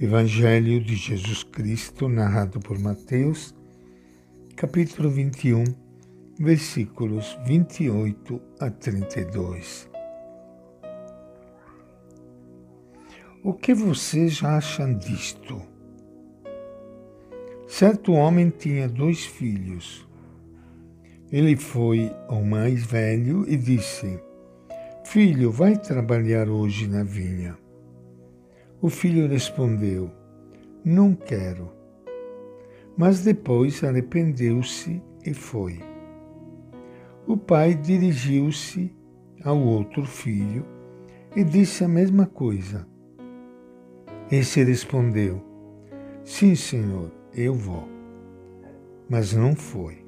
Evangelho de Jesus Cristo, narrado por Mateus, capítulo 21, versículos 28 a 32. O que vocês acham disto? Certo homem tinha dois filhos. Ele foi ao mais velho e disse: Filho, vai trabalhar hoje na vinha. O filho respondeu: Não quero. Mas depois arrependeu-se e foi. O pai dirigiu-se ao outro filho e disse a mesma coisa. Esse respondeu: Sim, senhor, eu vou. Mas não foi.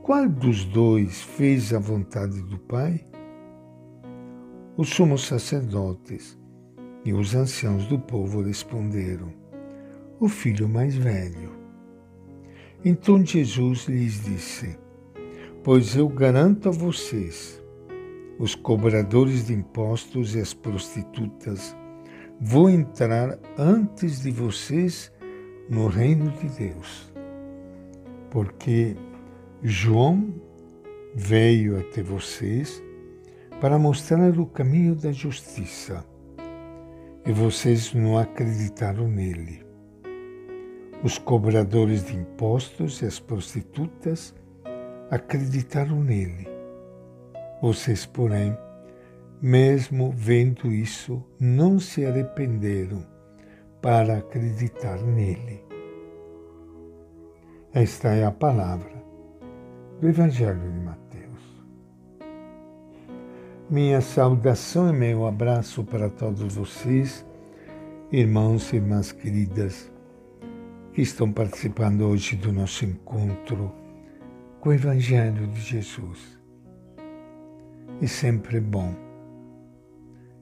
Qual dos dois fez a vontade do pai? Os sumos sacerdotes e os anciãos do povo responderam: O filho mais velho. Então Jesus lhes disse: Pois eu garanto a vocês, os cobradores de impostos e as prostitutas vão entrar antes de vocês no reino de Deus. Porque João veio até vocês para mostrar o caminho da justiça e vocês não acreditaram nele. Os cobradores de impostos e as prostitutas acreditaram nele. Vocês, porém, mesmo vendo isso, não se arrependeram para acreditar nele. Esta é a palavra do Evangelho de Mateus. Minha saudação e meu abraço para todos vocês, irmãos e irmãs queridas, que estão participando hoje do nosso encontro com o Evangelho de Jesus. E sempre bom,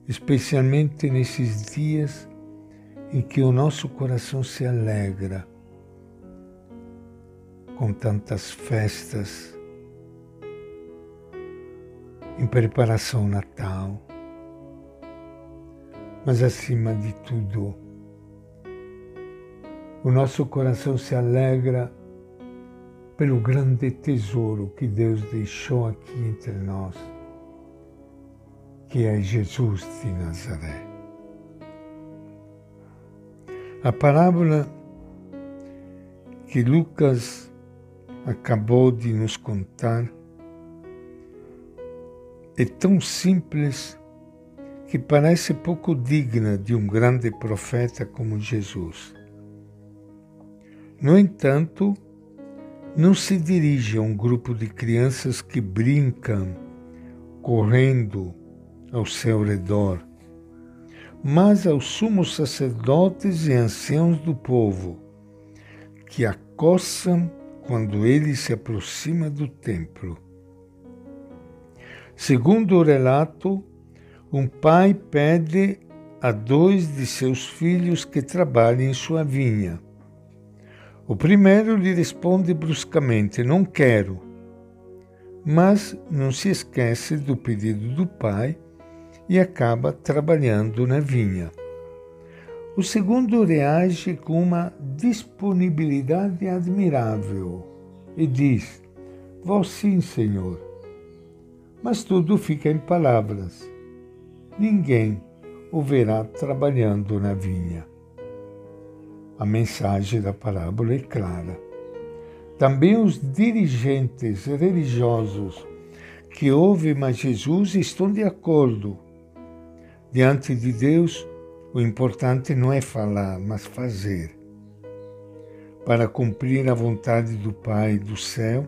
especialmente nesses dias em que o nosso coração se alegra com tantas festas em preparação ao Natal, mas acima de tudo, o nosso coração se alegra pelo grande tesouro que Deus deixou aqui entre nós, que é Jesus de Nazaré. A parábola que Lucas acabou de nos contar é tão simples que parece pouco digna de um grande profeta como Jesus. No entanto, não se dirige a um grupo de crianças que brincam, correndo ao seu redor, mas aos sumos sacerdotes e anciãos do povo, que acossam quando ele se aproxima do templo. Segundo o relato, um pai pede a dois de seus filhos que trabalhem em sua vinha. O primeiro lhe responde bruscamente: Não quero. Mas não se esquece do pedido do pai e acaba trabalhando na vinha. O segundo reage com uma disponibilidade admirável e diz: Vou sim, Senhor. Mas tudo fica em palavras. Ninguém o verá trabalhando na vinha. A mensagem da parábola é clara. Também os dirigentes religiosos que ouvem mais Jesus estão de acordo. Diante de Deus, o importante não é falar, mas fazer. Para cumprir a vontade do Pai do céu,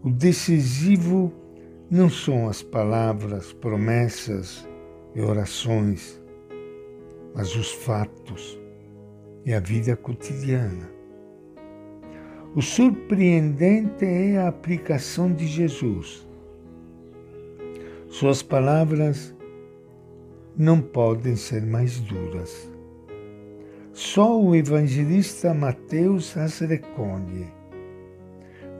o decisivo não são as palavras, promessas e orações, mas os fatos e a vida cotidiana. O surpreendente é a aplicação de Jesus. Suas palavras não podem ser mais duras. Só o evangelista Mateus as recolhe,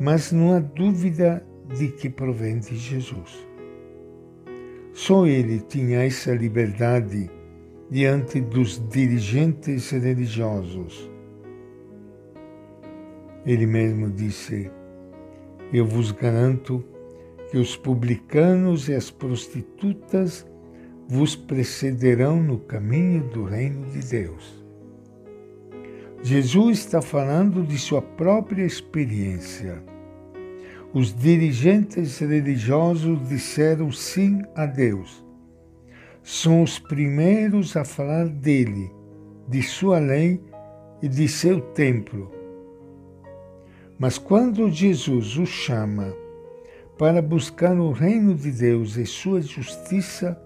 mas não há dúvida de que provém de Jesus. Só ele tinha essa liberdade diante dos dirigentes religiosos. Ele mesmo disse: Eu vos garanto que os publicanos e as prostitutas vos precederão no caminho do reino de Deus. Jesus está falando de sua própria experiência. Os dirigentes religiosos disseram sim a Deus. São os primeiros a falar dele, de sua lei e de seu templo. Mas quando Jesus os chama para buscar o reino de Deus e sua justiça,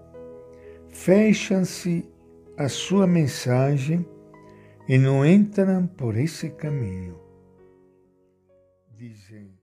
fecham-se a sua mensagem e não entram por esse caminho. Dizem,